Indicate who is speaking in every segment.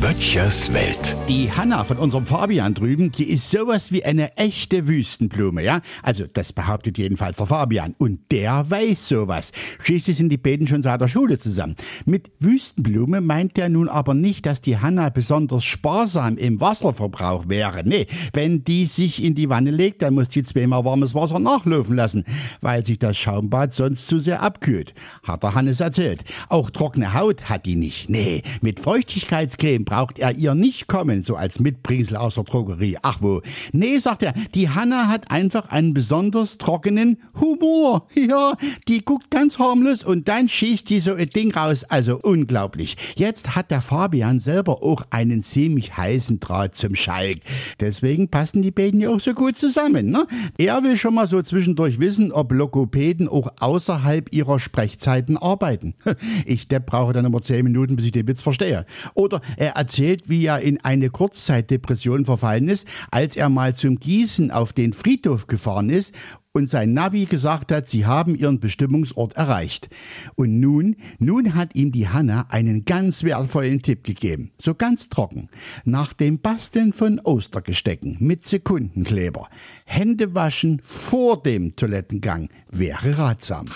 Speaker 1: Böttchers Welt.
Speaker 2: Die Hanna von unserem Fabian drüben, die ist sowas wie eine echte Wüstenblume, ja? Also, das behauptet jedenfalls der Fabian. Und der weiß sowas. Schließlich sind die beiden schon seit der Schule zusammen. Mit Wüstenblume meint er nun aber nicht, dass die Hanna besonders sparsam im Wasserverbrauch wäre. Nee, wenn die sich in die Wanne legt, dann muss die zweimal warmes Wasser nachlaufen lassen, weil sich das Schaumbad sonst zu sehr abkühlt. Hat der Hannes erzählt. Auch trockene Haut hat die nicht. Nee, mit Feuchtigkeitscreme braucht er ihr nicht kommen, so als Mitbringsel aus der Drogerie. Ach wo. Nee, sagt er, die Hanna hat einfach einen besonders trockenen Humor. Ja, die guckt ganz harmlos und dann schießt die so ein Ding raus. Also unglaublich. Jetzt hat der Fabian selber auch einen ziemlich heißen Draht zum Schalk. Deswegen passen die beiden ja auch so gut zusammen. Ne? Er will schon mal so zwischendurch wissen, ob Lokopäden auch außerhalb ihrer Sprechzeiten arbeiten. Ich, der brauche dann immer zehn Minuten, bis ich den Witz verstehe. Oder er erzählt, wie er in eine Kurzzeitdepression verfallen ist, als er mal zum Gießen auf den Friedhof gefahren ist und sein Navi gesagt hat, sie haben ihren Bestimmungsort erreicht. Und nun, nun hat ihm die Hanna einen ganz wertvollen Tipp gegeben. So ganz trocken. Nach dem Basteln von Ostergestecken mit Sekundenkleber. Hände waschen vor dem Toilettengang wäre ratsam.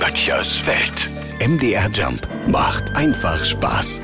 Speaker 1: Böttchers Welt. MDR Jump macht einfach Spaß.